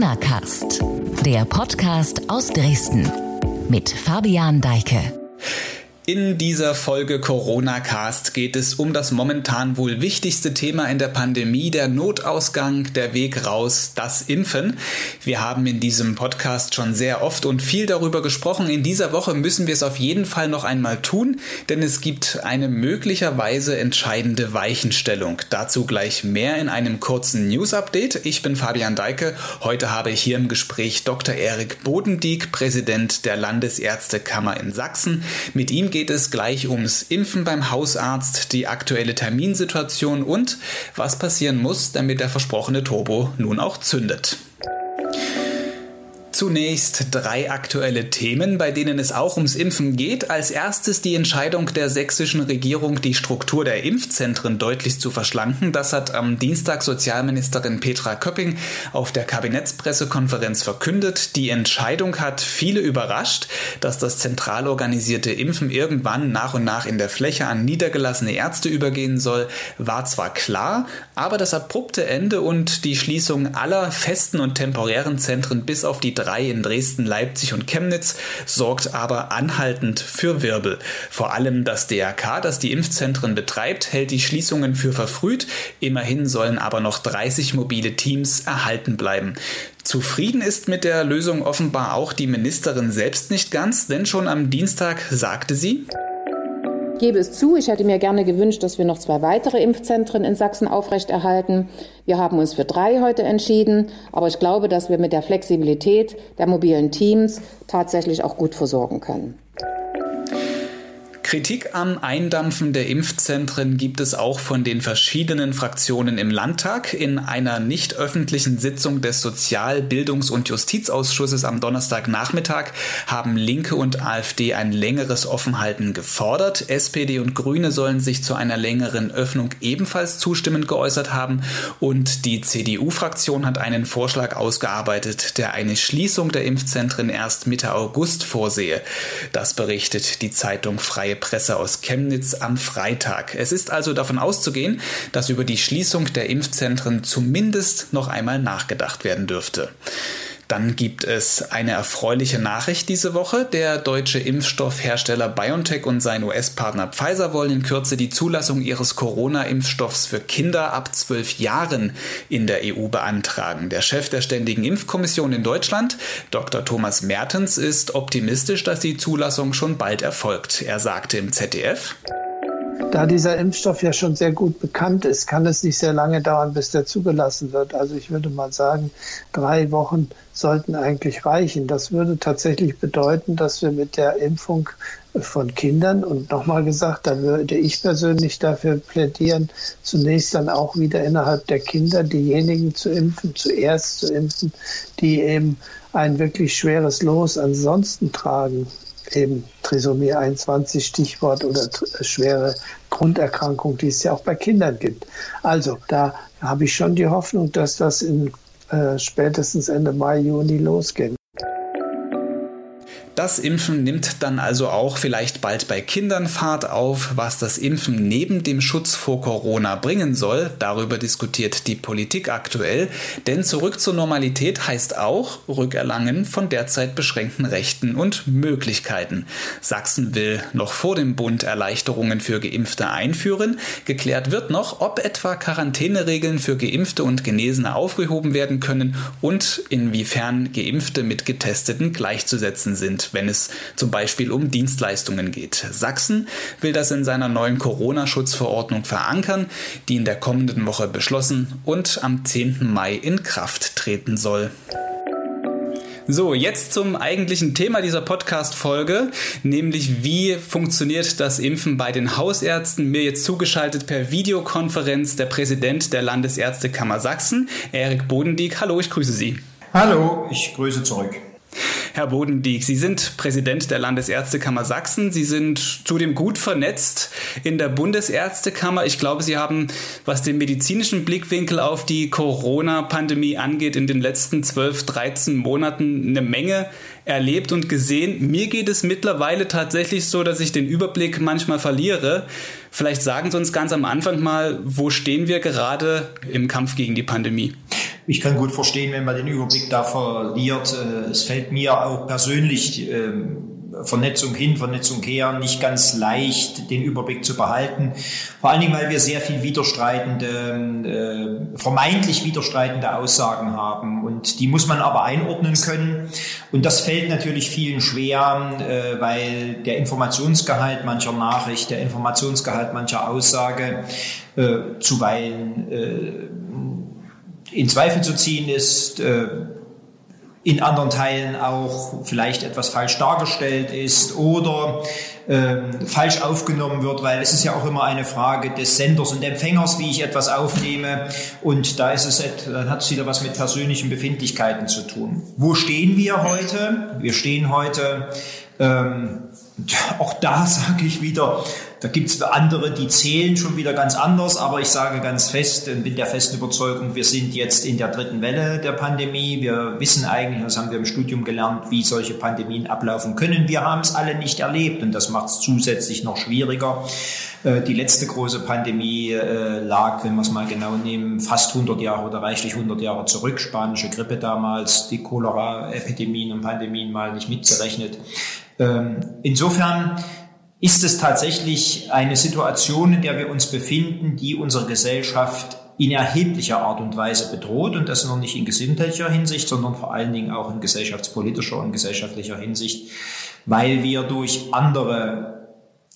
Corona Cast, der Podcast aus Dresden mit Fabian Deike. In dieser Folge Corona Cast geht es um das momentan wohl wichtigste Thema in der Pandemie, der Notausgang, der Weg raus, das Impfen. Wir haben in diesem Podcast schon sehr oft und viel darüber gesprochen. In dieser Woche müssen wir es auf jeden Fall noch einmal tun, denn es gibt eine möglicherweise entscheidende Weichenstellung. Dazu gleich mehr in einem kurzen News Update. Ich bin Fabian Deike. Heute habe ich hier im Gespräch Dr. Erik Bodendieck, Präsident der Landesärztekammer in Sachsen. Mit ihm geht geht es gleich ums Impfen beim Hausarzt, die aktuelle Terminsituation und was passieren muss, damit der versprochene Turbo nun auch zündet. Zunächst drei aktuelle Themen, bei denen es auch ums Impfen geht. Als erstes die Entscheidung der sächsischen Regierung, die Struktur der Impfzentren deutlich zu verschlanken. Das hat am Dienstag Sozialministerin Petra Köpping auf der Kabinettspressekonferenz verkündet. Die Entscheidung hat viele überrascht, dass das zentral organisierte Impfen irgendwann nach und nach in der Fläche an niedergelassene Ärzte übergehen soll, war zwar klar, aber das abrupte Ende und die Schließung aller festen und temporären Zentren bis auf die drei 3 in Dresden, Leipzig und Chemnitz sorgt aber anhaltend für Wirbel. Vor allem das DRK, das die Impfzentren betreibt, hält die Schließungen für verfrüht. Immerhin sollen aber noch 30 mobile Teams erhalten bleiben. Zufrieden ist mit der Lösung offenbar auch die Ministerin selbst nicht ganz, denn schon am Dienstag sagte sie, gebe es zu, ich hätte mir gerne gewünscht, dass wir noch zwei weitere Impfzentren in Sachsen aufrechterhalten. Wir haben uns für drei heute entschieden, aber ich glaube, dass wir mit der Flexibilität der mobilen Teams tatsächlich auch gut versorgen können. Kritik am Eindampfen der Impfzentren gibt es auch von den verschiedenen Fraktionen im Landtag. In einer nicht öffentlichen Sitzung des Sozial-, Bildungs- und Justizausschusses am Donnerstagnachmittag haben Linke und AfD ein längeres Offenhalten gefordert. SPD und Grüne sollen sich zu einer längeren Öffnung ebenfalls zustimmend geäußert haben. Und die CDU-Fraktion hat einen Vorschlag ausgearbeitet, der eine Schließung der Impfzentren erst Mitte August vorsehe. Das berichtet die Zeitung Freie Presse aus Chemnitz am Freitag. Es ist also davon auszugehen, dass über die Schließung der Impfzentren zumindest noch einmal nachgedacht werden dürfte. Dann gibt es eine erfreuliche Nachricht diese Woche. Der deutsche Impfstoffhersteller BioNTech und sein US-Partner Pfizer wollen in Kürze die Zulassung ihres Corona-Impfstoffs für Kinder ab zwölf Jahren in der EU beantragen. Der Chef der Ständigen Impfkommission in Deutschland, Dr. Thomas Mertens, ist optimistisch, dass die Zulassung schon bald erfolgt. Er sagte im ZDF, da dieser Impfstoff ja schon sehr gut bekannt ist, kann es nicht sehr lange dauern, bis der zugelassen wird. Also ich würde mal sagen, drei Wochen sollten eigentlich reichen. Das würde tatsächlich bedeuten, dass wir mit der Impfung von Kindern und nochmal gesagt, da würde ich persönlich dafür plädieren, zunächst dann auch wieder innerhalb der Kinder diejenigen zu impfen, zuerst zu impfen, die eben ein wirklich schweres Los ansonsten tragen eben Trisomie 21 Stichwort oder schwere Grunderkrankung, die es ja auch bei Kindern gibt. Also da habe ich schon die Hoffnung, dass das in äh, spätestens Ende Mai, Juni losgeht. Das Impfen nimmt dann also auch vielleicht bald bei Kindern Fahrt auf. Was das Impfen neben dem Schutz vor Corona bringen soll, darüber diskutiert die Politik aktuell. Denn zurück zur Normalität heißt auch Rückerlangen von derzeit beschränkten Rechten und Möglichkeiten. Sachsen will noch vor dem Bund Erleichterungen für Geimpfte einführen. Geklärt wird noch, ob etwa Quarantäneregeln für Geimpfte und Genesene aufgehoben werden können und inwiefern Geimpfte mit Getesteten gleichzusetzen sind wenn es zum Beispiel um Dienstleistungen geht. Sachsen will das in seiner neuen Corona-Schutzverordnung verankern, die in der kommenden Woche beschlossen und am 10. Mai in Kraft treten soll. So, jetzt zum eigentlichen Thema dieser Podcast-Folge, nämlich wie funktioniert das Impfen bei den Hausärzten? Mir jetzt zugeschaltet per Videokonferenz der Präsident der Landesärztekammer Sachsen, Erik Bodendieck. Hallo, ich grüße Sie. Hallo, ich grüße zurück. Herr Bodendieck, Sie sind Präsident der Landesärztekammer Sachsen. Sie sind zudem gut vernetzt in der Bundesärztekammer. Ich glaube, Sie haben, was den medizinischen Blickwinkel auf die Corona-Pandemie angeht, in den letzten 12, 13 Monaten eine Menge erlebt und gesehen. Mir geht es mittlerweile tatsächlich so, dass ich den Überblick manchmal verliere. Vielleicht sagen Sie uns ganz am Anfang mal, wo stehen wir gerade im Kampf gegen die Pandemie? Ich kann gut verstehen, wenn man den Überblick da verliert. Äh, es fällt mir auch persönlich ähm, Vernetzung hin, Vernetzung her, nicht ganz leicht den Überblick zu behalten. Vor allen Dingen, weil wir sehr viel widerstreitende, äh, vermeintlich widerstreitende Aussagen haben. Und die muss man aber einordnen können. Und das fällt natürlich vielen schwer, äh, weil der Informationsgehalt mancher Nachricht, der Informationsgehalt mancher Aussage zuweilen in Zweifel zu ziehen ist. Äh, in anderen Teilen auch vielleicht etwas falsch dargestellt ist oder ähm, falsch aufgenommen wird, weil es ist ja auch immer eine Frage des Senders und Empfängers, wie ich etwas aufnehme. Und da ist es, dann hat es wieder was mit persönlichen Befindlichkeiten zu tun. Wo stehen wir heute? Wir stehen heute ähm, auch da sage ich wieder, da gibt es andere, die zählen schon wieder ganz anders, aber ich sage ganz fest und bin der festen Überzeugung, wir sind jetzt in der dritten Welle der Pandemie. Wir wissen eigentlich, das haben wir im Studium gelernt, wie solche Pandemien ablaufen können. Wir haben es alle nicht erlebt und das macht es zusätzlich noch schwieriger. Äh, die letzte große Pandemie äh, lag, wenn wir es mal genau nehmen, fast 100 Jahre oder reichlich 100 Jahre zurück. Spanische Grippe damals, die Cholera-Epidemien und Pandemien mal nicht mitgerechnet. Ähm, insofern ist es tatsächlich eine Situation, in der wir uns befinden, die unsere Gesellschaft in erheblicher Art und Weise bedroht und das noch nicht in gesundheitlicher Hinsicht, sondern vor allen Dingen auch in gesellschaftspolitischer und gesellschaftlicher Hinsicht, weil wir durch andere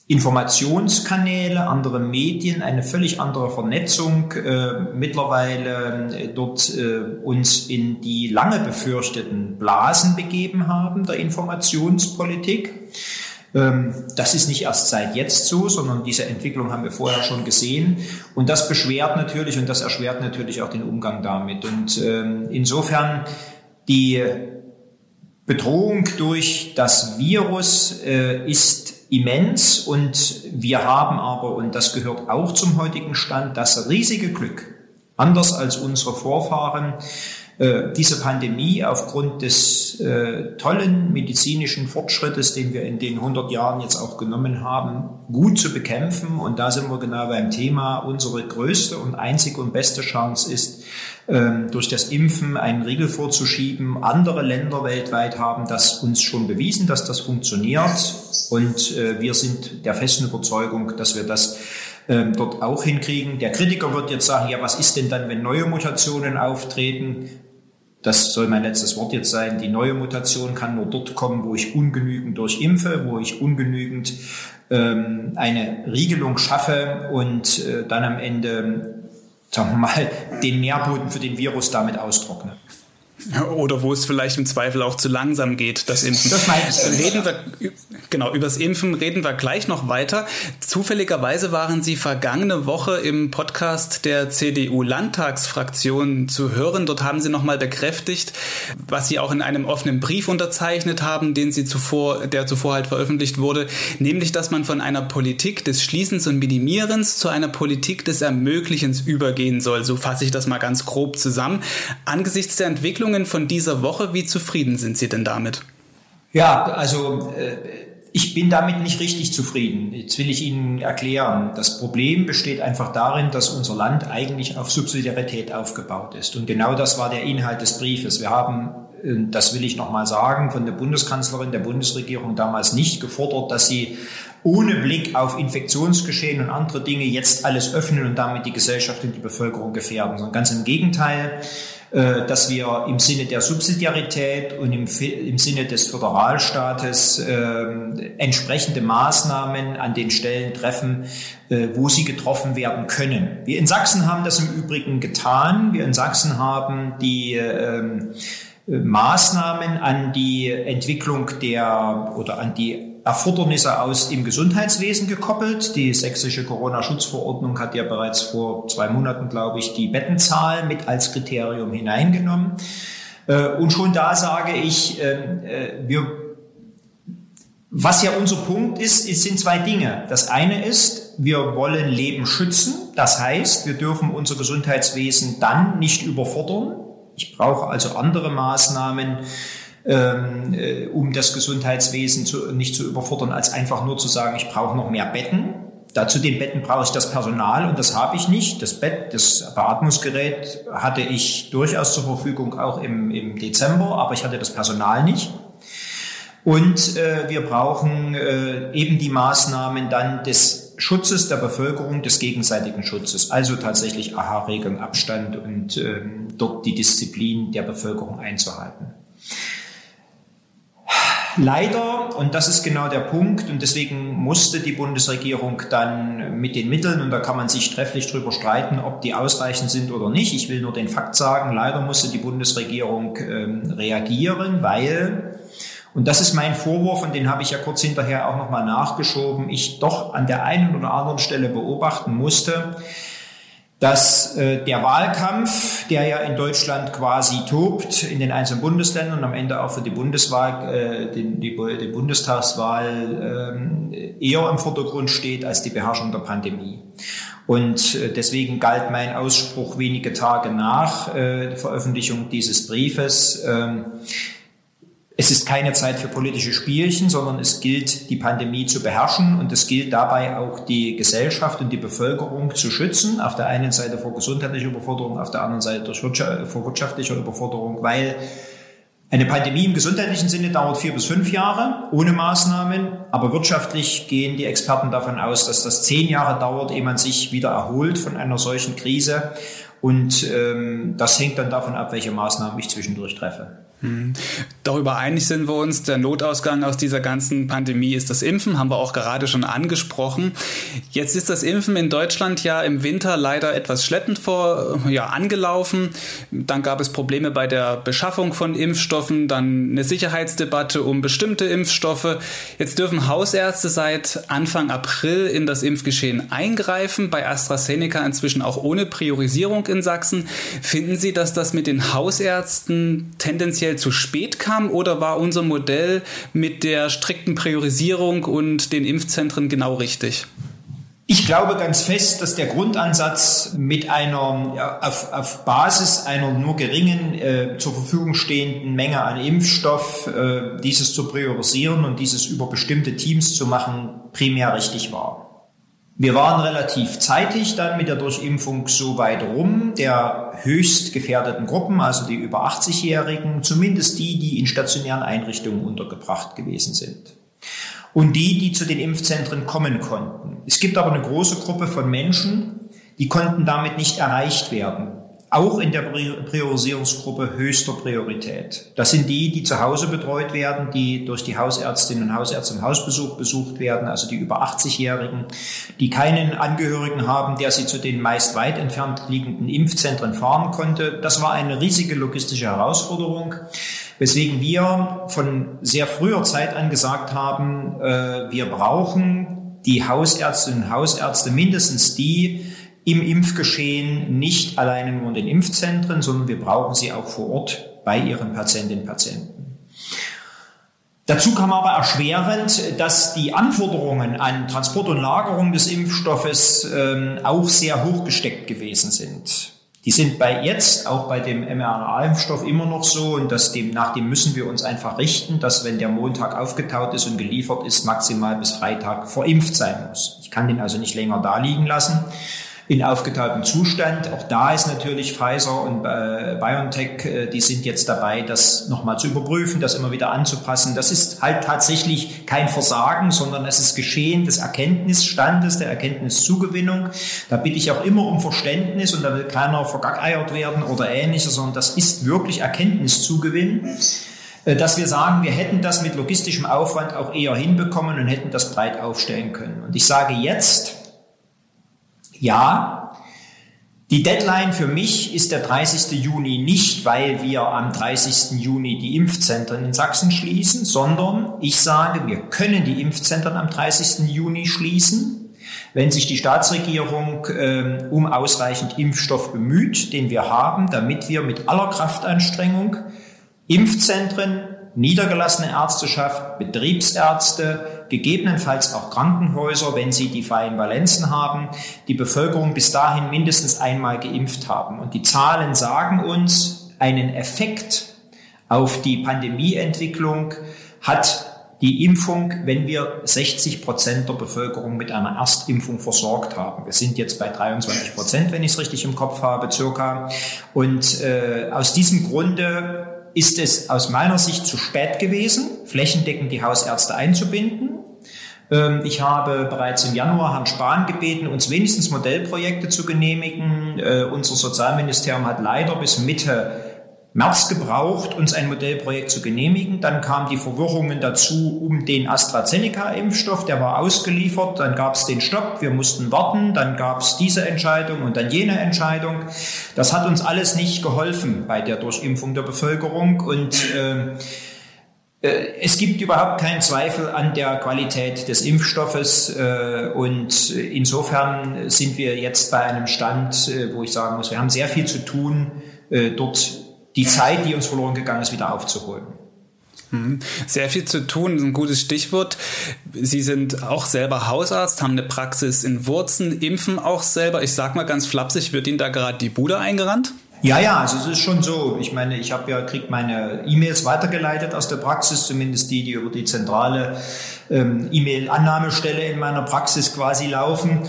Informationskanäle, andere Medien, eine völlig andere Vernetzung äh, mittlerweile äh, dort äh, uns in die lange befürchteten Blasen begeben haben der Informationspolitik. Ähm, das ist nicht erst seit jetzt so, sondern diese Entwicklung haben wir vorher schon gesehen. Und das beschwert natürlich und das erschwert natürlich auch den Umgang damit. Und ähm, insofern die Bedrohung durch das Virus äh, ist immens und wir haben aber, und das gehört auch zum heutigen Stand, das riesige Glück, anders als unsere Vorfahren, äh, diese Pandemie aufgrund des äh, tollen medizinischen Fortschrittes, den wir in den 100 Jahren jetzt auch genommen haben, gut zu bekämpfen. Und da sind wir genau beim Thema. Unsere größte und einzige und beste Chance ist, ähm, durch das Impfen einen Riegel vorzuschieben. Andere Länder weltweit haben das uns schon bewiesen, dass das funktioniert. Und äh, wir sind der festen Überzeugung, dass wir das ähm, dort auch hinkriegen. Der Kritiker wird jetzt sagen, ja, was ist denn dann, wenn neue Mutationen auftreten? Das soll mein letztes Wort jetzt sein. Die neue Mutation kann nur dort kommen, wo ich ungenügend durchimpfe, wo ich ungenügend ähm, eine Riegelung schaffe und äh, dann am Ende, sagen wir mal, den Nährboden für den Virus damit austrockne. Oder wo es vielleicht im Zweifel auch zu langsam geht, das Impfen. Das reden wir, genau, übers Impfen reden wir gleich noch weiter. Zufälligerweise waren Sie vergangene Woche im Podcast der CDU-Landtagsfraktion zu hören. Dort haben Sie nochmal bekräftigt, was Sie auch in einem offenen Brief unterzeichnet haben, den Sie zuvor, der zuvor halt veröffentlicht wurde, nämlich, dass man von einer Politik des Schließens und Minimierens zu einer Politik des Ermöglichens übergehen soll. So fasse ich das mal ganz grob zusammen. Angesichts der Entwicklung Entwicklungen von dieser Woche. Wie zufrieden sind Sie denn damit? Ja, also äh, ich bin damit nicht richtig zufrieden. Jetzt will ich Ihnen erklären. Das Problem besteht einfach darin, dass unser Land eigentlich auf Subsidiarität aufgebaut ist. Und genau das war der Inhalt des Briefes. Wir haben äh, das will ich nochmal sagen, von der Bundeskanzlerin der Bundesregierung damals nicht gefordert, dass sie ohne Blick auf Infektionsgeschehen und andere Dinge jetzt alles öffnen und damit die Gesellschaft und die Bevölkerung gefährden, sondern ganz im Gegenteil. Äh, dass wir im Sinne der Subsidiarität und im, im Sinne des Föderalstaates äh, entsprechende Maßnahmen an den Stellen treffen, äh, wo sie getroffen werden können. Wir in Sachsen haben das im Übrigen getan. Wir in Sachsen haben die ähm, Maßnahmen an die Entwicklung der oder an die Erfordernisse aus dem Gesundheitswesen gekoppelt. Die sächsische Corona-Schutzverordnung hat ja bereits vor zwei Monaten, glaube ich, die Bettenzahl mit als Kriterium hineingenommen. Äh, und schon da sage ich, ähm, äh, wir, was ja unser Punkt ist, sind zwei Dinge. Das eine ist, wir wollen Leben schützen. Das heißt, wir dürfen unser Gesundheitswesen dann nicht überfordern. Ich brauche also andere Maßnahmen, ähm, äh, um das Gesundheitswesen zu, nicht zu überfordern, als einfach nur zu sagen, ich brauche noch mehr Betten. Dazu den Betten brauche ich das Personal und das habe ich nicht. Das Bett, das Beatmungsgerät hatte ich durchaus zur Verfügung auch im, im Dezember, aber ich hatte das Personal nicht. Und äh, wir brauchen äh, eben die Maßnahmen dann des Schutzes der Bevölkerung, des gegenseitigen Schutzes. Also tatsächlich AHA-Regeln, Abstand und ähm, dort die Disziplin der Bevölkerung einzuhalten. Leider, und das ist genau der Punkt, und deswegen musste die Bundesregierung dann mit den Mitteln, und da kann man sich trefflich drüber streiten, ob die ausreichend sind oder nicht. Ich will nur den Fakt sagen, leider musste die Bundesregierung ähm, reagieren, weil, und das ist mein Vorwurf, und den habe ich ja kurz hinterher auch nochmal nachgeschoben, ich doch an der einen oder anderen Stelle beobachten musste, dass äh, der Wahlkampf, der ja in Deutschland quasi tobt, in den einzelnen Bundesländern und am Ende auch für die Bundeswahl, äh, die, die, die Bundestagswahl äh, eher im Vordergrund steht als die Beherrschung der Pandemie. Und äh, deswegen galt mein Ausspruch wenige Tage nach äh, Veröffentlichung dieses Briefes. Äh, es ist keine Zeit für politische Spielchen, sondern es gilt, die Pandemie zu beherrschen und es gilt dabei auch die Gesellschaft und die Bevölkerung zu schützen. Auf der einen Seite vor gesundheitlicher Überforderung, auf der anderen Seite durch Wirtschaft, vor wirtschaftlicher Überforderung, weil eine Pandemie im gesundheitlichen Sinne dauert vier bis fünf Jahre ohne Maßnahmen, aber wirtschaftlich gehen die Experten davon aus, dass das zehn Jahre dauert, ehe man sich wieder erholt von einer solchen Krise. Und ähm, das hängt dann davon ab, welche Maßnahmen ich zwischendurch treffe. Hm. Darüber einig sind wir uns, der Notausgang aus dieser ganzen Pandemie ist das Impfen, haben wir auch gerade schon angesprochen. Jetzt ist das Impfen in Deutschland ja im Winter leider etwas schleppend vor, ja, angelaufen. Dann gab es Probleme bei der Beschaffung von Impfstoffen, dann eine Sicherheitsdebatte um bestimmte Impfstoffe. Jetzt dürfen Hausärzte seit Anfang April in das Impfgeschehen eingreifen, bei AstraZeneca inzwischen auch ohne Priorisierung in Sachsen. Finden Sie, dass das mit den Hausärzten tendenziell zu spät kam oder war unser Modell mit der strikten Priorisierung und den Impfzentren genau richtig? Ich glaube ganz fest, dass der Grundansatz mit einer auf, auf, Basis einer nur geringen äh, zur Verfügung stehenden Menge an Impfstoff äh, dieses zu priorisieren und dieses über bestimmte Teams zu machen, primär richtig war. Wir waren relativ zeitig dann mit der Durchimpfung so weit rum, der höchst gefährdeten Gruppen, also die über 80-Jährigen, zumindest die, die in stationären Einrichtungen untergebracht gewesen sind. Und die, die zu den Impfzentren kommen konnten. Es gibt aber eine große Gruppe von Menschen, die konnten damit nicht erreicht werden auch in der Priorisierungsgruppe höchster Priorität. Das sind die, die zu Hause betreut werden, die durch die Hausärztinnen und Hausärzte im Hausbesuch besucht werden, also die über 80-Jährigen, die keinen Angehörigen haben, der sie zu den meist weit entfernt liegenden Impfzentren fahren konnte. Das war eine riesige logistische Herausforderung, weswegen wir von sehr früher Zeit an gesagt haben, äh, wir brauchen die Hausärztinnen und Hausärzte, mindestens die, im Impfgeschehen nicht alleine nur in den Impfzentren, sondern wir brauchen sie auch vor Ort bei ihren Patientinnen und Patienten. Dazu kam aber erschwerend, dass die Anforderungen an Transport und Lagerung des Impfstoffes ähm, auch sehr hoch gesteckt gewesen sind. Die sind bei jetzt, auch bei dem mRNA-Impfstoff immer noch so und das dem, nach dem müssen wir uns einfach richten, dass wenn der Montag aufgetaut ist und geliefert ist, maximal bis Freitag verimpft sein muss. Ich kann den also nicht länger da liegen lassen in aufgetautem Zustand. Auch da ist natürlich Pfizer und äh, BioNTech, äh, die sind jetzt dabei, das nochmal zu überprüfen, das immer wieder anzupassen. Das ist halt tatsächlich kein Versagen, sondern es ist Geschehen des Erkenntnisstandes, der Erkenntniszugewinnung. Da bitte ich auch immer um Verständnis und da will keiner vergackeiert werden oder ähnliches, sondern das ist wirklich Erkenntniszugewinn äh, dass wir sagen, wir hätten das mit logistischem Aufwand auch eher hinbekommen und hätten das breit aufstellen können. Und ich sage jetzt, ja, die Deadline für mich ist der 30. Juni nicht, weil wir am 30. Juni die Impfzentren in Sachsen schließen, sondern ich sage, wir können die Impfzentren am 30. Juni schließen, wenn sich die Staatsregierung äh, um ausreichend Impfstoff bemüht, den wir haben, damit wir mit aller Kraftanstrengung Impfzentren, niedergelassene Ärzteschaft, Betriebsärzte, gegebenenfalls auch Krankenhäuser, wenn sie die freien Valenzen haben, die Bevölkerung bis dahin mindestens einmal geimpft haben. Und die Zahlen sagen uns, einen Effekt auf die Pandemieentwicklung hat die Impfung, wenn wir 60 Prozent der Bevölkerung mit einer Erstimpfung versorgt haben. Wir sind jetzt bei 23 Prozent, wenn ich es richtig im Kopf habe, circa. Und äh, aus diesem Grunde ist es aus meiner Sicht zu spät gewesen, flächendeckend die Hausärzte einzubinden. Ähm, ich habe bereits im Januar Herrn Spahn gebeten, uns wenigstens Modellprojekte zu genehmigen. Äh, unser Sozialministerium hat leider bis Mitte März gebraucht, uns ein Modellprojekt zu genehmigen. Dann kamen die Verwirrungen dazu um den AstraZeneca-Impfstoff, der war ausgeliefert. Dann gab es den Stopp, wir mussten warten. Dann gab es diese Entscheidung und dann jene Entscheidung. Das hat uns alles nicht geholfen bei der Durchimpfung der Bevölkerung und äh, es gibt überhaupt keinen Zweifel an der Qualität des Impfstoffes äh, und insofern sind wir jetzt bei einem Stand, äh, wo ich sagen muss, wir haben sehr viel zu tun, dort die Zeit, die uns verloren gegangen ist, wieder aufzuholen. Mhm. Sehr viel zu tun, ein gutes Stichwort. Sie sind auch selber Hausarzt, haben eine Praxis in Wurzen, impfen auch selber. Ich sag mal ganz flapsig, wird Ihnen da gerade die Bude eingerannt? Ja, ja, also es ist schon so. Ich meine, ich habe ja krieg meine E-Mails weitergeleitet aus der Praxis, zumindest die, die über die zentrale ähm, E-Mail-Annahmestelle in meiner Praxis quasi laufen.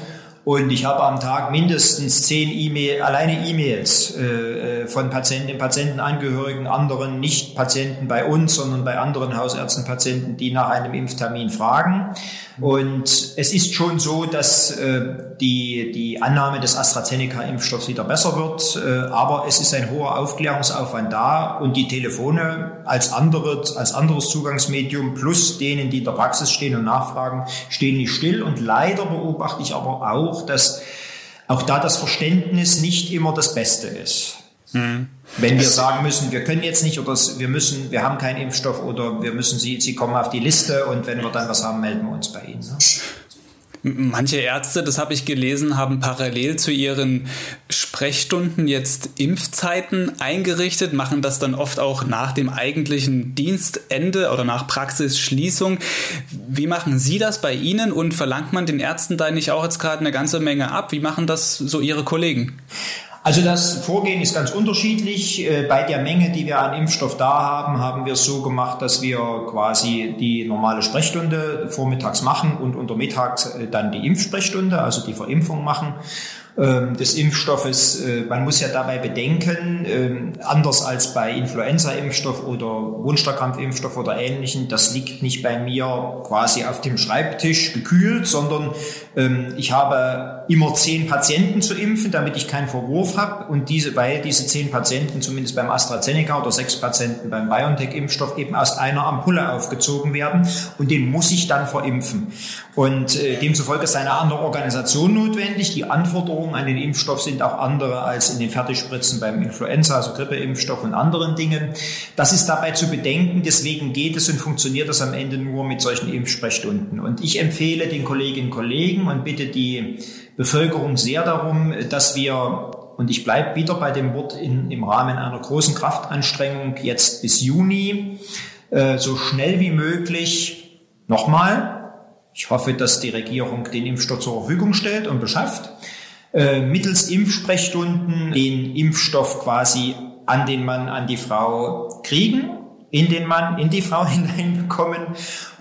Und ich habe am Tag mindestens zehn E-Mail, alleine E-Mails äh, äh von Patienten, Patientenangehörigen, anderen Nicht-Patienten bei uns, sondern bei anderen Hausärzten, Patienten, die nach einem Impftermin fragen. Und es ist schon so, dass äh, die, die Annahme des AstraZeneca-Impfstoffs wieder besser wird. Äh, aber es ist ein hoher Aufklärungsaufwand da und die Telefone als, andere, als anderes Zugangsmedium plus denen, die in der Praxis stehen und nachfragen, stehen nicht still. Und leider beobachte ich aber auch, dass auch da das Verständnis nicht immer das Beste ist. Mhm. Wenn wir sagen müssen, wir können jetzt nicht oder wir müssen, wir haben keinen Impfstoff oder wir müssen Sie, Sie kommen auf die Liste und wenn wir dann was haben, melden wir uns bei Ihnen. Ne? Manche Ärzte, das habe ich gelesen, haben parallel zu ihren Sprechstunden jetzt Impfzeiten eingerichtet, machen das dann oft auch nach dem eigentlichen Dienstende oder nach Praxisschließung. Wie machen Sie das bei Ihnen und verlangt man den Ärzten da nicht auch jetzt gerade eine ganze Menge ab? Wie machen das so Ihre Kollegen? Also das Vorgehen ist ganz unterschiedlich. Äh, bei der Menge, die wir an Impfstoff da haben, haben wir es so gemacht, dass wir quasi die normale Sprechstunde vormittags machen und untermittags äh, dann die Impfsprechstunde, also die Verimpfung machen. Ähm, des Impfstoffes. Äh, man muss ja dabei bedenken, ähm, anders als bei Influenza-Impfstoff oder Wunderkrampf-Impfstoff oder ähnlichen, das liegt nicht bei mir quasi auf dem Schreibtisch gekühlt, sondern ich habe immer zehn Patienten zu impfen, damit ich keinen Verwurf habe und diese, weil diese zehn Patienten zumindest beim AstraZeneca oder sechs Patienten beim BioNTech-Impfstoff eben aus einer Ampulle aufgezogen werden und den muss ich dann verimpfen. Und äh, demzufolge ist eine andere Organisation notwendig. Die Anforderungen Anforderungen an den Impfstoff sind auch andere als in den Fertigspritzen beim Influenza, also Grippeimpfstoff und anderen Dingen. Das ist dabei zu bedenken. Deswegen geht es und funktioniert es am Ende nur mit solchen Impfsprechstunden. Und ich empfehle den Kolleginnen und Kollegen und bitte die Bevölkerung sehr darum, dass wir und ich bleibe wieder bei dem Wort in, im Rahmen einer großen Kraftanstrengung jetzt bis Juni äh, so schnell wie möglich nochmal ich hoffe, dass die Regierung den Impfstoff zur Verfügung stellt und beschafft. Äh, mittels Impfsprechstunden den Impfstoff quasi an den Mann, an die Frau kriegen, in den Mann, in die Frau hineinbekommen.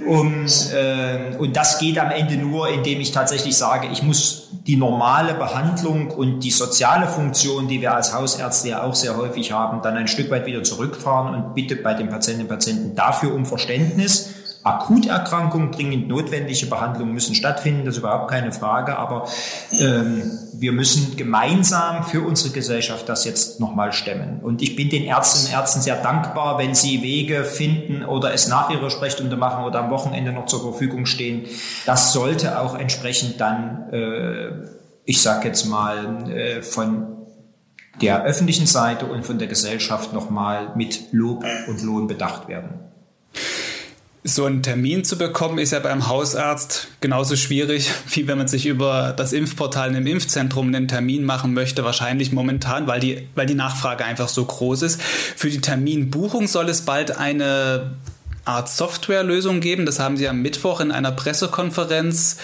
Und, äh, und das geht am Ende nur, indem ich tatsächlich sage, ich muss die normale Behandlung und die soziale Funktion, die wir als Hausärzte ja auch sehr häufig haben, dann ein Stück weit wieder zurückfahren und bitte bei den Patientinnen und Patienten dafür um Verständnis Akuterkrankungen, dringend notwendige Behandlungen müssen stattfinden, das ist überhaupt keine Frage, aber ähm, wir müssen gemeinsam für unsere Gesellschaft das jetzt nochmal stemmen. Und ich bin den Ärztinnen und Ärzten sehr dankbar, wenn sie Wege finden oder es nach ihrer Sprechstunde machen oder am Wochenende noch zur Verfügung stehen. Das sollte auch entsprechend dann, äh, ich sage jetzt mal, äh, von der öffentlichen Seite und von der Gesellschaft nochmal mit Lob und Lohn bedacht werden. So einen Termin zu bekommen, ist ja beim Hausarzt genauso schwierig, wie wenn man sich über das Impfportal im Impfzentrum einen Termin machen möchte, wahrscheinlich momentan, weil die, weil die Nachfrage einfach so groß ist. Für die Terminbuchung soll es bald eine Art Softwarelösung geben. Das haben Sie am Mittwoch in einer Pressekonferenz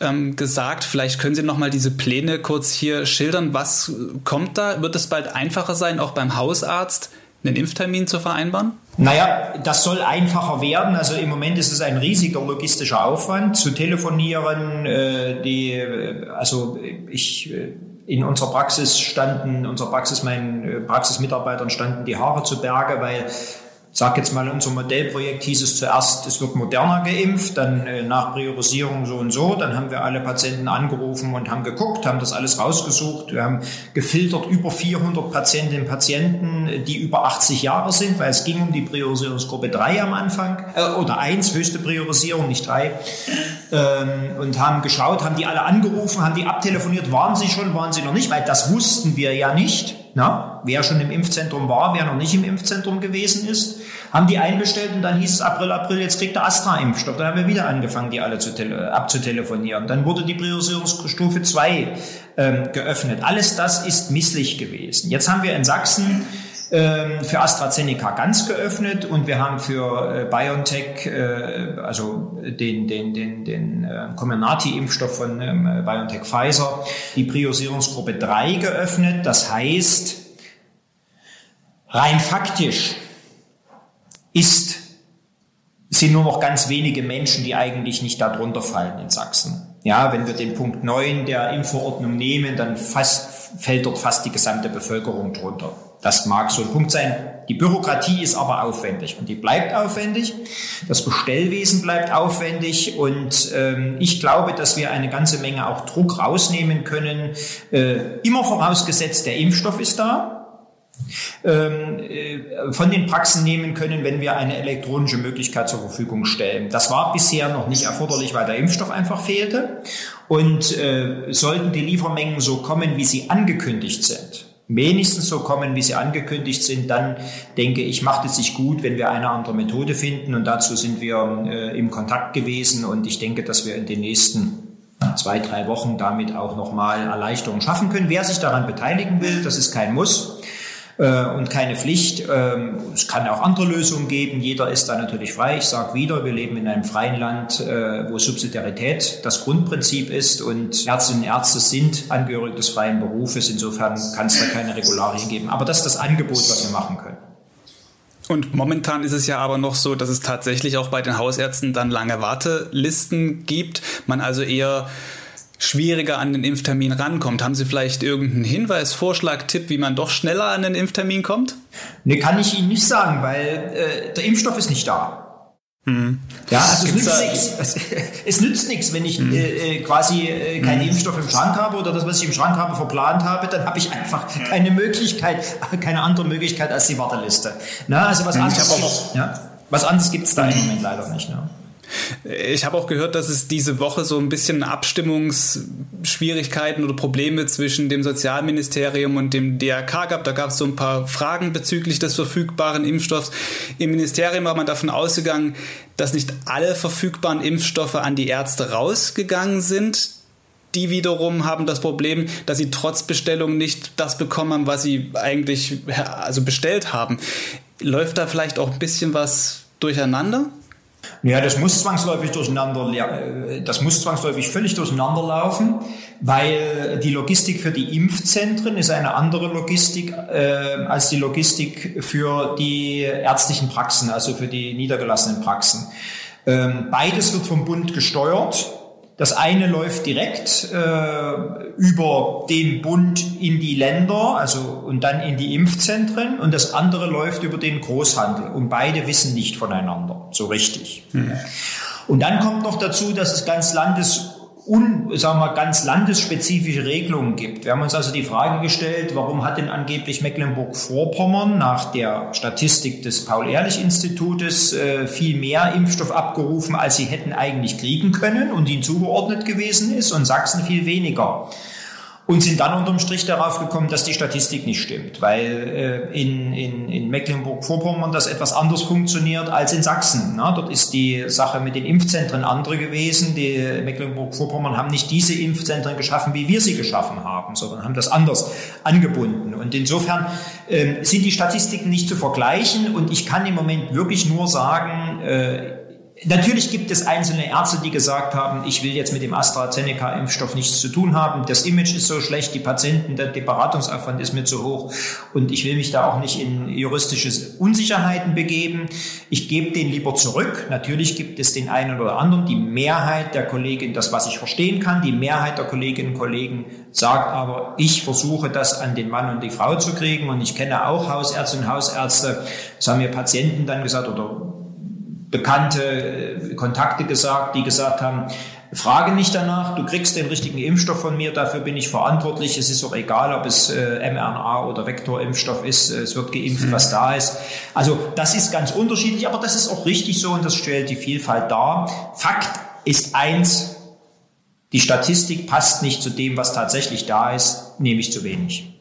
ähm, gesagt. Vielleicht können Sie noch mal diese Pläne kurz hier schildern. Was kommt da? Wird es bald einfacher sein, auch beim Hausarzt einen Impftermin zu vereinbaren? Naja, das soll einfacher werden. Also im Moment ist es ein riesiger logistischer Aufwand zu telefonieren. Äh, die, äh, also ich äh, in unserer Praxis standen, unserer Praxis, meinen Praxismitarbeitern standen die Haare zu Berge, weil sag jetzt mal, in unserem Modellprojekt hieß es zuerst, es wird moderner geimpft, dann äh, nach Priorisierung so und so. Dann haben wir alle Patienten angerufen und haben geguckt, haben das alles rausgesucht. Wir haben gefiltert über 400 Patientinnen und Patienten, die über 80 Jahre sind, weil es ging um die Priorisierungsgruppe 3 am Anfang, äh, oder 1, höchste Priorisierung, nicht 3. Ähm, und haben geschaut, haben die alle angerufen, haben die abtelefoniert, waren sie schon, waren sie noch nicht, weil das wussten wir ja nicht. Na, wer schon im Impfzentrum war, wer noch nicht im Impfzentrum gewesen ist, haben die einbestellt und dann hieß es April, April, jetzt kriegt der Astra-Impfstoff. Dann haben wir wieder angefangen, die alle zu abzutelefonieren. Dann wurde die Priorisierungsstufe 2 ähm, geöffnet. Alles das ist misslich gewesen. Jetzt haben wir in Sachsen ähm, für AstraZeneca ganz geöffnet und wir haben für äh, BioNTech, äh, also den, den, den, den äh, Comirnaty-Impfstoff von ähm, BioNTech Pfizer, die Priorisierungsgruppe 3 geöffnet. Das heißt, rein faktisch ist, sind nur noch ganz wenige Menschen, die eigentlich nicht darunter fallen in Sachsen. Ja, wenn wir den Punkt 9 der Impfverordnung nehmen, dann fast, fällt dort fast die gesamte Bevölkerung drunter. Das mag so ein Punkt sein. Die Bürokratie ist aber aufwendig und die bleibt aufwendig. Das Bestellwesen bleibt aufwendig und ähm, ich glaube, dass wir eine ganze Menge auch Druck rausnehmen können. Äh, immer vorausgesetzt, der Impfstoff ist da von den Praxen nehmen können, wenn wir eine elektronische Möglichkeit zur Verfügung stellen. Das war bisher noch nicht erforderlich, weil der Impfstoff einfach fehlte. Und äh, sollten die Liefermengen so kommen, wie sie angekündigt sind, wenigstens so kommen, wie sie angekündigt sind, dann denke ich, macht es sich gut, wenn wir eine andere Methode finden. Und dazu sind wir äh, im Kontakt gewesen. Und ich denke, dass wir in den nächsten zwei, drei Wochen damit auch nochmal Erleichterungen schaffen können. Wer sich daran beteiligen will, das ist kein Muss äh, und keine Pflicht. Ähm, es kann auch andere Lösungen geben. Jeder ist da natürlich frei. Ich sage wieder, wir leben in einem freien Land, äh, wo Subsidiarität das Grundprinzip ist und Ärztinnen und Ärzte sind Angehörige des freien Berufes. Insofern kann es da keine Regularien geben. Aber das ist das Angebot, was wir machen können. Und momentan ist es ja aber noch so, dass es tatsächlich auch bei den Hausärzten dann lange Wartelisten gibt. Man also eher schwieriger an den Impftermin rankommt. Haben Sie vielleicht irgendeinen Hinweis, Vorschlag, Tipp, wie man doch schneller an den Impftermin kommt? Nee, kann ich Ihnen nicht sagen, weil äh, der Impfstoff ist nicht da. Hm. Ja, also es nützt, nichts, es nützt nichts, wenn ich hm. äh, quasi äh, keinen hm. Impfstoff im Schrank habe oder das, was ich im Schrank habe, verplant habe, dann habe ich einfach keine Möglichkeit, keine andere Möglichkeit als die Warteliste. Na, also was hm, anderes, ja, was anderes gibt es da im Moment leider nicht. Ne? Ich habe auch gehört, dass es diese Woche so ein bisschen Abstimmungsschwierigkeiten oder Probleme zwischen dem Sozialministerium und dem DRK gab. Da gab es so ein paar Fragen bezüglich des verfügbaren Impfstoffs. Im Ministerium war man davon ausgegangen, dass nicht alle verfügbaren Impfstoffe an die Ärzte rausgegangen sind. Die wiederum haben das Problem, dass sie trotz Bestellung nicht das bekommen, was sie eigentlich also bestellt haben. Läuft da vielleicht auch ein bisschen was durcheinander? Ja, das muss zwangsläufig durcheinander, das muss zwangsläufig völlig durcheinander laufen, weil die Logistik für die Impfzentren ist eine andere Logistik äh, als die Logistik für die ärztlichen Praxen, also für die niedergelassenen Praxen. Ähm, beides wird vom Bund gesteuert das eine läuft direkt äh, über den Bund in die Länder, also und dann in die Impfzentren, und das andere läuft über den Großhandel. Und beide wissen nicht voneinander so richtig. Mhm. Und dann kommt noch dazu, dass es ganz landes un, sagen wir, ganz landesspezifische Regelungen gibt. Wir haben uns also die Frage gestellt, warum hat denn angeblich Mecklenburg-Vorpommern nach der Statistik des Paul-Ehrlich-Institutes äh, viel mehr Impfstoff abgerufen, als sie hätten eigentlich kriegen können und ihnen zugeordnet gewesen ist und Sachsen viel weniger und sind dann unterm Strich darauf gekommen, dass die Statistik nicht stimmt, weil äh, in, in, in Mecklenburg-Vorpommern das etwas anders funktioniert als in Sachsen. Na, dort ist die Sache mit den Impfzentren andere gewesen. Die Mecklenburg-Vorpommern haben nicht diese Impfzentren geschaffen, wie wir sie geschaffen haben, sondern haben das anders angebunden. Und insofern äh, sind die Statistiken nicht zu vergleichen und ich kann im Moment wirklich nur sagen, äh, Natürlich gibt es einzelne Ärzte, die gesagt haben, ich will jetzt mit dem AstraZeneca-Impfstoff nichts zu tun haben. Das Image ist so schlecht, die Patienten, der, Beratungsaufwand ist mir zu hoch und ich will mich da auch nicht in juristische Unsicherheiten begeben. Ich gebe den lieber zurück. Natürlich gibt es den einen oder anderen. Die Mehrheit der Kolleginnen, das was ich verstehen kann, die Mehrheit der Kolleginnen und Kollegen sagt aber, ich versuche das an den Mann und die Frau zu kriegen und ich kenne auch Hausärzte und Hausärzte. Das haben mir Patienten dann gesagt oder bekannte äh, Kontakte gesagt, die gesagt haben, frage nicht danach, du kriegst den richtigen Impfstoff von mir, dafür bin ich verantwortlich. Es ist auch egal, ob es äh, mRNA oder Vektorimpfstoff ist, es wird geimpft, mhm. was da ist. Also das ist ganz unterschiedlich, aber das ist auch richtig so und das stellt die Vielfalt dar. Fakt ist eins, die Statistik passt nicht zu dem, was tatsächlich da ist, nämlich zu wenig.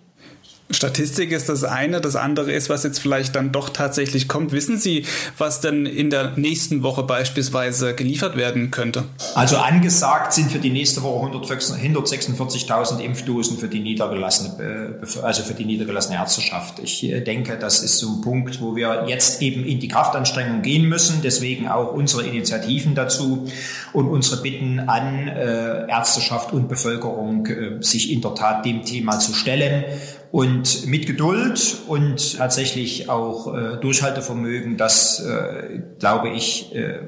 Statistik ist das eine, das andere ist, was jetzt vielleicht dann doch tatsächlich kommt. Wissen Sie, was denn in der nächsten Woche beispielsweise geliefert werden könnte? Also angesagt sind für die nächste Woche 146.000 Impfdosen für die niedergelassene, äh, also für die niedergelassene Ärzteschaft. Ich äh, denke, das ist so ein Punkt, wo wir jetzt eben in die Kraftanstrengung gehen müssen. Deswegen auch unsere Initiativen dazu und unsere Bitten an äh, Ärzteschaft und Bevölkerung, sich in der Tat dem Thema zu stellen und mit Geduld und tatsächlich auch äh, Durchhaltevermögen, das äh, glaube ich äh,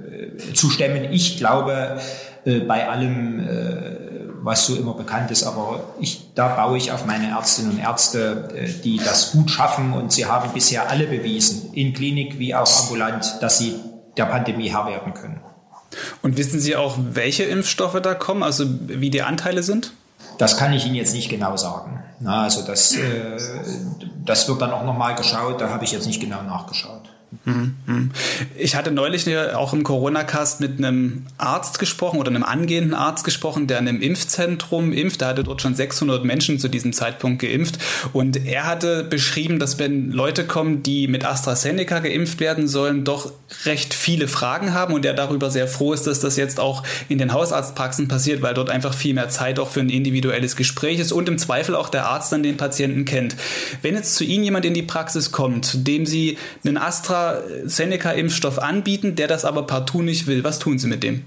zu stemmen. Ich glaube äh, bei allem, äh, was so immer bekannt ist, aber ich, da baue ich auf meine Ärztinnen und Ärzte, äh, die das gut schaffen und sie haben bisher alle bewiesen, in Klinik wie auch ambulant, dass sie der Pandemie Herr werden können. Und wissen Sie auch, welche Impfstoffe da kommen, also wie die Anteile sind? Das kann ich Ihnen jetzt nicht genau sagen. Na, also das, äh, das wird dann auch nochmal geschaut, da habe ich jetzt nicht genau nachgeschaut. Ich hatte neulich auch im Corona-Cast mit einem Arzt gesprochen oder einem angehenden Arzt gesprochen, der in einem Impfzentrum impft. Da hatte dort schon 600 Menschen zu diesem Zeitpunkt geimpft. Und er hatte beschrieben, dass wenn Leute kommen, die mit AstraZeneca geimpft werden sollen, doch recht viele Fragen haben und er darüber sehr froh ist, dass das jetzt auch in den Hausarztpraxen passiert, weil dort einfach viel mehr Zeit auch für ein individuelles Gespräch ist und im Zweifel auch der Arzt dann den Patienten kennt. Wenn jetzt zu Ihnen jemand in die Praxis kommt, dem Sie einen Astra AstraZeneca-Impfstoff anbieten, der das aber partout nicht will. Was tun Sie mit dem?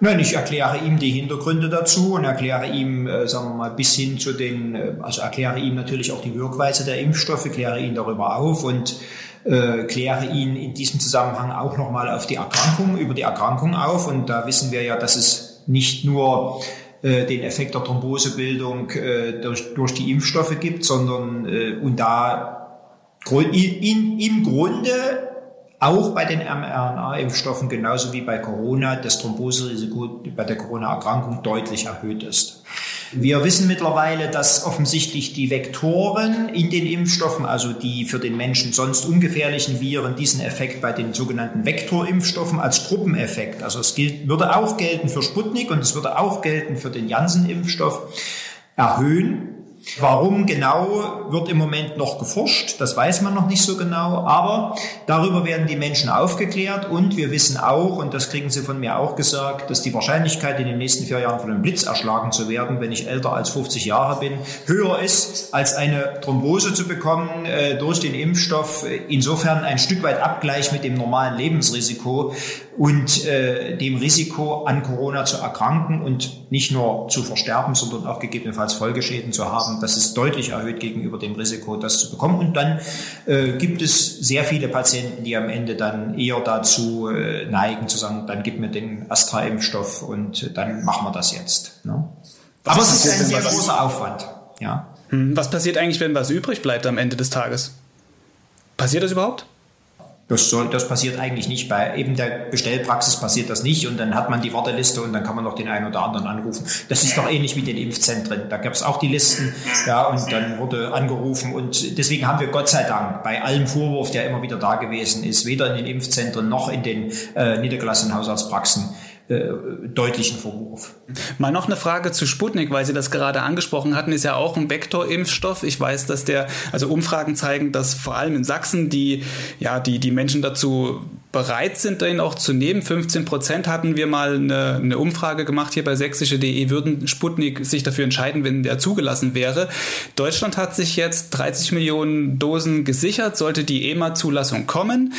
Nein, ich erkläre ihm die Hintergründe dazu und erkläre ihm, äh, sagen wir mal, bis hin zu den, äh, also erkläre ihm natürlich auch die Wirkweise der Impfstoffe, kläre ihn darüber auf und äh, kläre ihn in diesem Zusammenhang auch nochmal auf die Erkrankung, über die Erkrankung auf. Und da wissen wir ja, dass es nicht nur äh, den Effekt der Thrombosebildung äh, durch, durch die Impfstoffe gibt, sondern und da in, im Grunde auch bei den mRNA-Impfstoffen genauso wie bei Corona das Thromboserisiko bei der Corona-Erkrankung deutlich erhöht ist. Wir wissen mittlerweile, dass offensichtlich die Vektoren in den Impfstoffen, also die für den Menschen sonst ungefährlichen Viren, diesen Effekt bei den sogenannten Vektorimpfstoffen als Gruppeneffekt, also es gilt, würde auch gelten für Sputnik und es würde auch gelten für den Janssen-Impfstoff, erhöhen. Warum genau wird im Moment noch geforscht, das weiß man noch nicht so genau, aber darüber werden die Menschen aufgeklärt und wir wissen auch, und das kriegen Sie von mir auch gesagt, dass die Wahrscheinlichkeit in den nächsten vier Jahren von einem Blitz erschlagen zu werden, wenn ich älter als 50 Jahre bin, höher ist, als eine Thrombose zu bekommen äh, durch den Impfstoff. Insofern ein Stück weit Abgleich mit dem normalen Lebensrisiko und äh, dem Risiko an Corona zu erkranken und nicht nur zu versterben, sondern auch gegebenenfalls Folgeschäden zu haben. Das ist deutlich erhöht gegenüber dem Risiko, das zu bekommen. Und dann äh, gibt es sehr viele Patienten, die am Ende dann eher dazu äh, neigen, zu sagen, dann gib mir den Astra-Impfstoff und dann machen wir das jetzt. Ne? Aber es ist ein sehr großer Aufwand. Ja. Hm, was passiert eigentlich, wenn was übrig bleibt am Ende des Tages? Passiert das überhaupt? Das, soll, das passiert eigentlich nicht. Bei eben der Bestellpraxis passiert das nicht und dann hat man die Warteliste und dann kann man noch den einen oder anderen anrufen. Das ist doch ähnlich wie den Impfzentren. Da gab es auch die Listen, ja, und dann wurde angerufen und deswegen haben wir Gott sei Dank bei allem Vorwurf, der immer wieder da gewesen ist, weder in den Impfzentren noch in den äh, niedergelassenen Hausarztpraxen äh, deutlichen Vorwurf. Mal noch eine Frage zu Sputnik, weil Sie das gerade angesprochen hatten, ist ja auch ein Vektorimpfstoff. Ich weiß, dass der, also Umfragen zeigen, dass vor allem in Sachsen die, ja, die, die Menschen dazu bereit sind, den auch zu nehmen. 15 Prozent hatten wir mal eine, eine Umfrage gemacht hier bei sächsische.de, würden Sputnik sich dafür entscheiden, wenn der zugelassen wäre. Deutschland hat sich jetzt 30 Millionen Dosen gesichert, sollte die EMA-Zulassung kommen.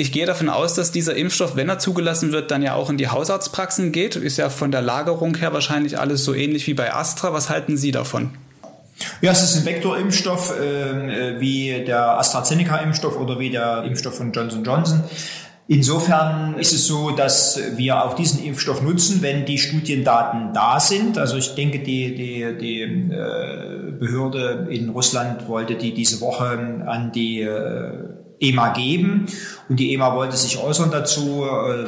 Ich gehe davon aus, dass dieser Impfstoff, wenn er zugelassen wird, dann ja auch in die Hausarztpraxen geht. Ist ja von der Lagerung her wahrscheinlich alles so ähnlich wie bei Astra. Was halten Sie davon? Ja, es ist ein Vektorimpfstoff äh, wie der AstraZeneca-Impfstoff oder wie der Impfstoff von Johnson Johnson. Insofern ist es so, dass wir auch diesen Impfstoff nutzen, wenn die Studiendaten da sind. Also ich denke, die, die, die äh, Behörde in Russland wollte die diese Woche an die äh, EMA geben und die EMA wollte sich äußern dazu. Äh,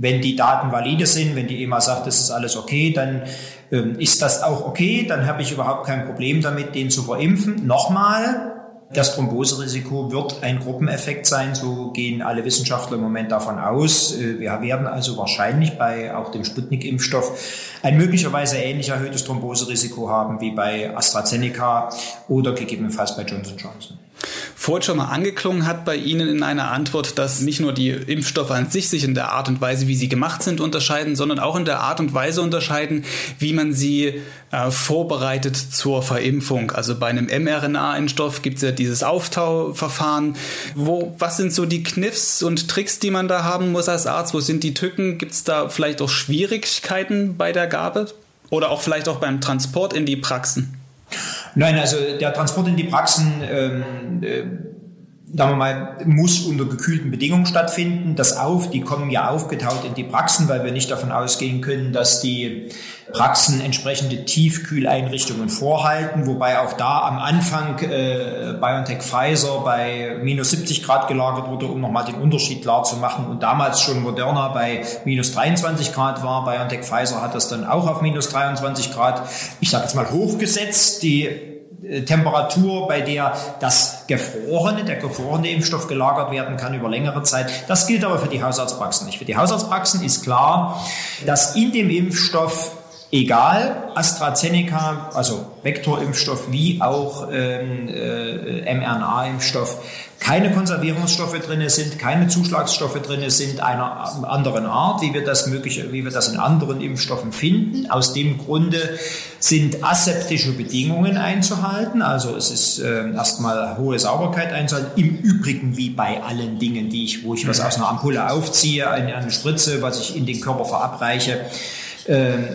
wenn die Daten valide sind, wenn die EMA sagt, das ist alles okay, dann ähm, ist das auch okay, dann habe ich überhaupt kein Problem damit, den zu verimpfen. Nochmal, das Thromboserisiko wird ein Gruppeneffekt sein, so gehen alle Wissenschaftler im Moment davon aus. Äh, wir werden also wahrscheinlich bei auch dem Sputnik-Impfstoff ein möglicherweise ähnlich erhöhtes Thromboserisiko haben wie bei AstraZeneca oder gegebenenfalls bei Johnson Johnson vorhin schon mal angeklungen hat bei Ihnen in einer Antwort, dass nicht nur die Impfstoffe an sich sich in der Art und Weise, wie sie gemacht sind, unterscheiden, sondern auch in der Art und Weise unterscheiden, wie man sie äh, vorbereitet zur Verimpfung. Also bei einem mRNA-Impfstoff gibt es ja dieses Auftauverfahren. Wo, was sind so die Kniffs und Tricks, die man da haben muss als Arzt? Wo sind die Tücken? Gibt es da vielleicht auch Schwierigkeiten bei der Gabe? Oder auch vielleicht auch beim Transport in die Praxen? Nein, also der Transport in die Praxen ähm, äh, sagen wir mal, muss unter gekühlten Bedingungen stattfinden. Das auf, die kommen ja aufgetaut in die Praxen, weil wir nicht davon ausgehen können, dass die Praxen entsprechende Tiefkühleinrichtungen vorhalten, wobei auch da am Anfang äh, BioNTech Pfizer bei minus 70 Grad gelagert wurde, um nochmal den Unterschied klar zu machen und damals schon Moderna bei minus 23 Grad war. BioNTech Pfizer hat das dann auch auf minus 23 Grad, ich sage jetzt mal hochgesetzt. Die äh, Temperatur, bei der das gefrorene, der gefrorene Impfstoff gelagert werden kann über längere Zeit. Das gilt aber für die Hausarztpraxen nicht. Für die Hausarztpraxen ist klar, dass in dem Impfstoff egal AstraZeneca, also Vektorimpfstoff wie auch ähm, äh, mRNA-Impfstoff, keine Konservierungsstoffe drinne sind, keine Zuschlagsstoffe drinne sind einer anderen Art, wie wir das möglich, wie wir das in anderen Impfstoffen finden. Aus dem Grunde sind aseptische Bedingungen einzuhalten, also es ist äh, erstmal hohe Sauberkeit einzuhalten. Im Übrigen wie bei allen Dingen, die ich, wo ich was aus einer Ampulle aufziehe, eine, eine Spritze, was ich in den Körper verabreiche ähm,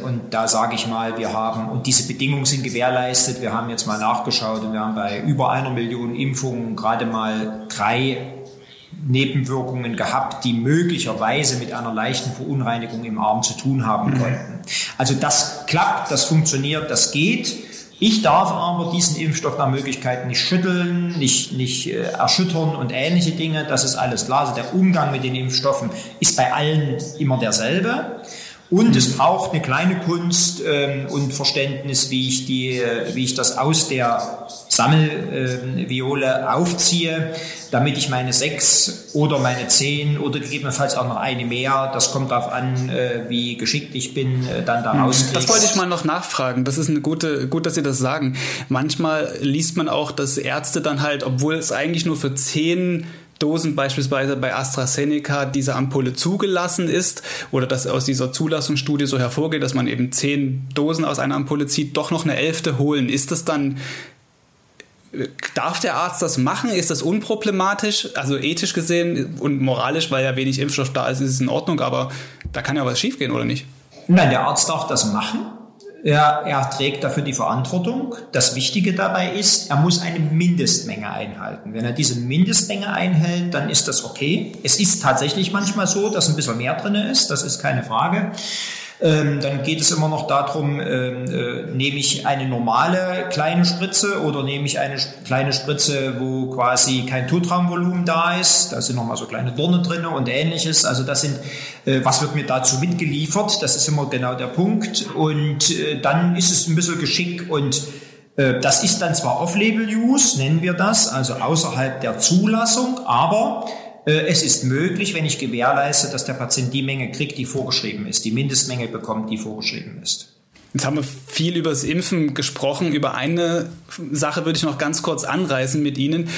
und da sage ich mal, wir haben, und diese Bedingungen sind gewährleistet, wir haben jetzt mal nachgeschaut und wir haben bei über einer Million Impfungen gerade mal drei Nebenwirkungen gehabt, die möglicherweise mit einer leichten Verunreinigung im Arm zu tun haben mhm. konnten. Also das klappt, das funktioniert, das geht. Ich darf aber diesen Impfstoff nach Möglichkeit nicht schütteln, nicht, nicht äh, erschüttern und ähnliche Dinge. Das ist alles klar. Also der Umgang mit den Impfstoffen ist bei allen immer derselbe. Und es braucht eine kleine Kunst ähm, und Verständnis, wie ich, die, wie ich das aus der Sammelviole äh, aufziehe, damit ich meine sechs oder meine zehn oder gegebenenfalls auch noch eine mehr, das kommt darauf an, äh, wie geschickt ich bin, äh, dann da rauskriege. Das wollte ich mal noch nachfragen. Das ist eine gute, gut, dass Sie das sagen. Manchmal liest man auch, dass Ärzte dann halt, obwohl es eigentlich nur für zehn Dosen beispielsweise bei AstraZeneca diese Ampulle zugelassen ist oder dass aus dieser Zulassungsstudie so hervorgeht, dass man eben zehn Dosen aus einer Ampulle zieht, doch noch eine elfte holen. Ist das dann Darf der Arzt das machen? Ist das unproblematisch? Also ethisch gesehen und moralisch, weil ja wenig Impfstoff da ist, ist es in Ordnung, aber da kann ja was schiefgehen, oder nicht? Nein, der Arzt darf das machen. Er, er trägt dafür die Verantwortung. Das Wichtige dabei ist, er muss eine Mindestmenge einhalten. Wenn er diese Mindestmenge einhält, dann ist das okay. Es ist tatsächlich manchmal so, dass ein bisschen mehr drin ist, das ist keine Frage. Ähm, dann geht es immer noch darum, ähm, äh, nehme ich eine normale kleine Spritze oder nehme ich eine kleine Spritze, wo quasi kein Totraumvolumen da ist. Da sind nochmal so kleine Dorne drin und ähnliches. Also das sind, äh, was wird mir dazu mitgeliefert? Das ist immer genau der Punkt. Und äh, dann ist es ein bisschen Geschick und äh, das ist dann zwar Off-Label-Use, nennen wir das, also außerhalb der Zulassung, aber es ist möglich, wenn ich gewährleiste, dass der Patient die Menge kriegt, die vorgeschrieben ist, die Mindestmenge bekommt, die vorgeschrieben ist. Jetzt haben wir viel über das Impfen gesprochen. Über eine Sache würde ich noch ganz kurz anreißen mit Ihnen.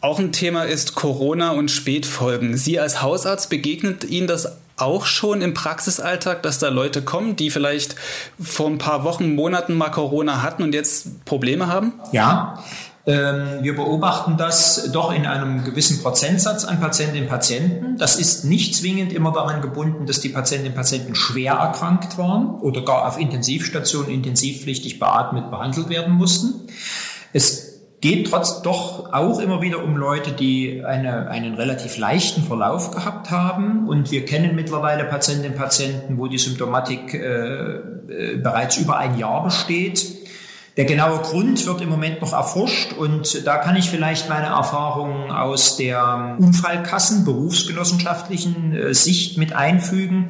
Auch ein Thema ist Corona und Spätfolgen. Sie als Hausarzt begegnet Ihnen das auch schon im Praxisalltag, dass da Leute kommen, die vielleicht vor ein paar Wochen, Monaten mal Corona hatten und jetzt Probleme haben? Ja, wir beobachten das doch in einem gewissen Prozentsatz an Patientinnen und Patienten. Das ist nicht zwingend immer daran gebunden, dass die Patientinnen und Patienten schwer erkrankt waren oder gar auf Intensivstationen intensivpflichtig beatmet behandelt werden mussten. Es geht trotz doch auch immer wieder um Leute, die eine, einen relativ leichten Verlauf gehabt haben. Und wir kennen mittlerweile Patientinnen und Patienten, wo die Symptomatik äh, äh bereits über ein Jahr besteht der genaue Grund wird im Moment noch erforscht und da kann ich vielleicht meine Erfahrungen aus der Unfallkassen, berufsgenossenschaftlichen äh, Sicht mit einfügen.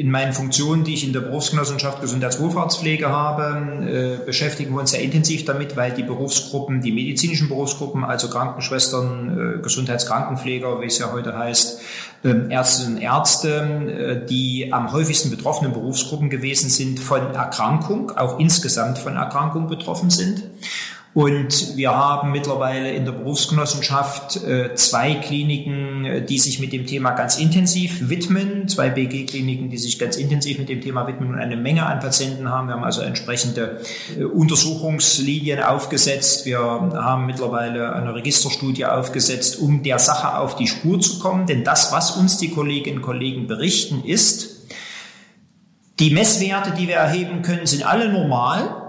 In meinen Funktionen, die ich in der Berufsgenossenschaft Gesundheitswohlfahrtspflege habe, äh, beschäftigen wir uns sehr intensiv damit, weil die Berufsgruppen, die medizinischen Berufsgruppen, also Krankenschwestern, äh, Gesundheitskrankenpfleger, wie es ja heute heißt, ähm, Ärztinnen und Ärzte, äh, die am häufigsten betroffenen Berufsgruppen gewesen sind von Erkrankung, auch insgesamt von Erkrankung betroffen sind. Und wir haben mittlerweile in der Berufsgenossenschaft äh, zwei Kliniken, äh, die sich mit dem Thema ganz intensiv widmen, zwei BG-Kliniken, die sich ganz intensiv mit dem Thema widmen und eine Menge an Patienten haben. Wir haben also entsprechende äh, Untersuchungslinien aufgesetzt. Wir haben mittlerweile eine Registerstudie aufgesetzt, um der Sache auf die Spur zu kommen. Denn das, was uns die Kolleginnen und Kollegen berichten, ist, die Messwerte, die wir erheben können, sind alle normal.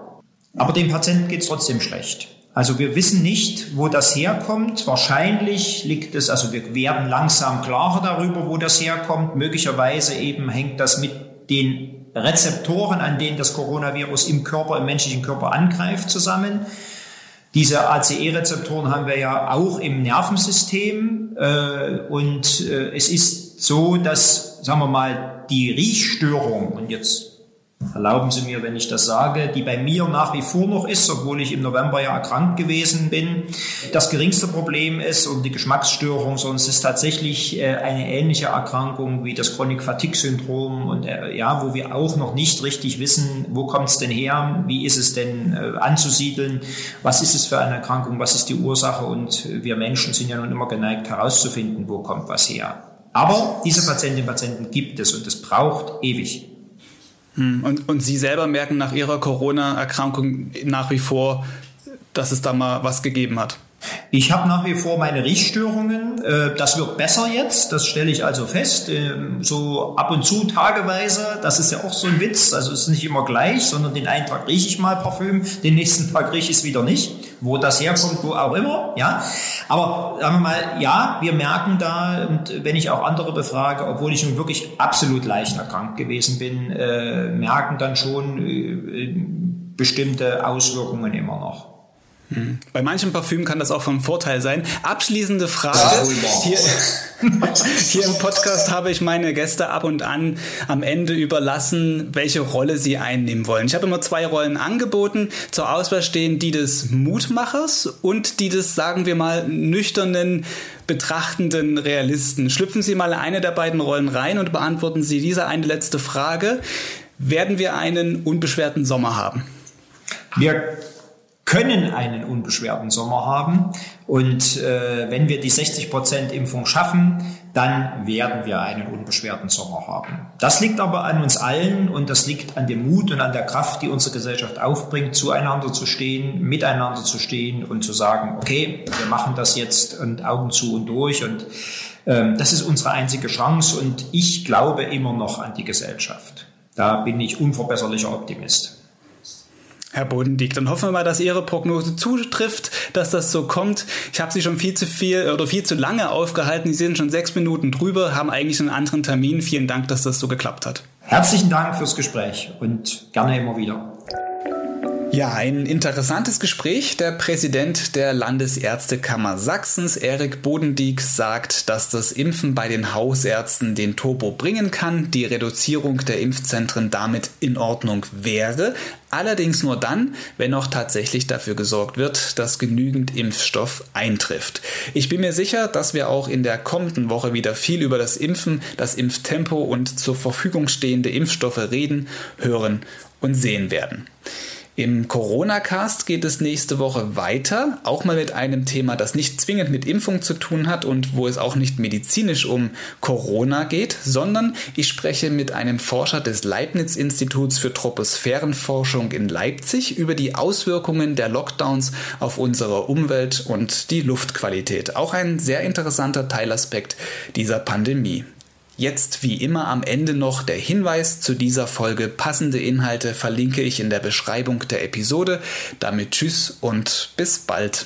Aber dem Patienten geht es trotzdem schlecht. Also wir wissen nicht, wo das herkommt. Wahrscheinlich liegt es, also wir werden langsam klarer darüber, wo das herkommt. Möglicherweise eben hängt das mit den Rezeptoren, an denen das Coronavirus im Körper, im menschlichen Körper angreift, zusammen. Diese ACE-Rezeptoren haben wir ja auch im Nervensystem. Äh, und äh, es ist so, dass, sagen wir mal, die Riechstörung, und jetzt erlauben Sie mir, wenn ich das sage, die bei mir nach wie vor noch ist, obwohl ich im November ja erkrankt gewesen bin, das geringste Problem ist und die Geschmacksstörung, es ist tatsächlich äh, eine ähnliche Erkrankung wie das Chronic Fatigue Syndrom und äh, ja, wo wir auch noch nicht richtig wissen, wo kommt es denn her, wie ist es denn äh, anzusiedeln, was ist es für eine Erkrankung, was ist die Ursache? Und wir Menschen sind ja nun immer geneigt herauszufinden, wo kommt was her. Aber diese Patientinnen und Patienten gibt es und es braucht ewig. Hm. Und, und Sie selber merken nach Ihrer Corona-Erkrankung nach wie vor, dass es da mal was gegeben hat? Ich habe nach wie vor meine Riechstörungen. Äh, das wird besser jetzt, das stelle ich also fest. Ähm, so ab und zu tageweise, das ist ja auch so ein Witz. Also es ist nicht immer gleich, sondern den einen Tag rieche ich mal Parfüm, den nächsten Tag rieche ich es wieder nicht. Wo das herkommt, wo auch immer, ja. Aber sagen wir mal, ja, wir merken da, und wenn ich auch andere befrage, obwohl ich nun wirklich absolut leicht erkrankt gewesen bin, äh, merken dann schon äh, bestimmte Auswirkungen immer noch. Bei manchem Parfüm kann das auch vom Vorteil sein. Abschließende Frage. Hier, hier, im Podcast habe ich meine Gäste ab und an am Ende überlassen, welche Rolle sie einnehmen wollen. Ich habe immer zwei Rollen angeboten. Zur Auswahl stehen die des Mutmachers und die des, sagen wir mal, nüchternen, betrachtenden Realisten. Schlüpfen Sie mal eine der beiden Rollen rein und beantworten Sie diese eine letzte Frage. Werden wir einen unbeschwerten Sommer haben? Wir können einen unbeschwerten Sommer haben. Und äh, wenn wir die 60 Prozent Impfung schaffen, dann werden wir einen unbeschwerten Sommer haben. Das liegt aber an uns allen und das liegt an dem Mut und an der Kraft, die unsere Gesellschaft aufbringt, zueinander zu stehen, miteinander zu stehen und zu sagen, okay, wir machen das jetzt und Augen zu und durch und ähm, das ist unsere einzige Chance und ich glaube immer noch an die Gesellschaft. Da bin ich unverbesserlicher Optimist. Herr Bodendieck, dann hoffen wir mal, dass Ihre Prognose zutrifft, dass das so kommt. Ich habe Sie schon viel zu viel oder viel zu lange aufgehalten. Sie sind schon sechs Minuten drüber, haben eigentlich einen anderen Termin. Vielen Dank, dass das so geklappt hat. Herzlichen Dank fürs Gespräch und gerne immer wieder. Ja, ein interessantes Gespräch. Der Präsident der Landesärztekammer Sachsens, Erik Bodendieck, sagt, dass das Impfen bei den Hausärzten den Turbo bringen kann, die Reduzierung der Impfzentren damit in Ordnung wäre. Allerdings nur dann, wenn auch tatsächlich dafür gesorgt wird, dass genügend Impfstoff eintrifft. Ich bin mir sicher, dass wir auch in der kommenden Woche wieder viel über das Impfen, das Impftempo und zur Verfügung stehende Impfstoffe reden, hören und sehen werden. Im Corona-Cast geht es nächste Woche weiter, auch mal mit einem Thema, das nicht zwingend mit Impfung zu tun hat und wo es auch nicht medizinisch um Corona geht, sondern ich spreche mit einem Forscher des Leibniz-Instituts für Troposphärenforschung in Leipzig über die Auswirkungen der Lockdowns auf unsere Umwelt und die Luftqualität. Auch ein sehr interessanter Teilaspekt dieser Pandemie. Jetzt wie immer am Ende noch der Hinweis zu dieser Folge. Passende Inhalte verlinke ich in der Beschreibung der Episode. Damit tschüss und bis bald.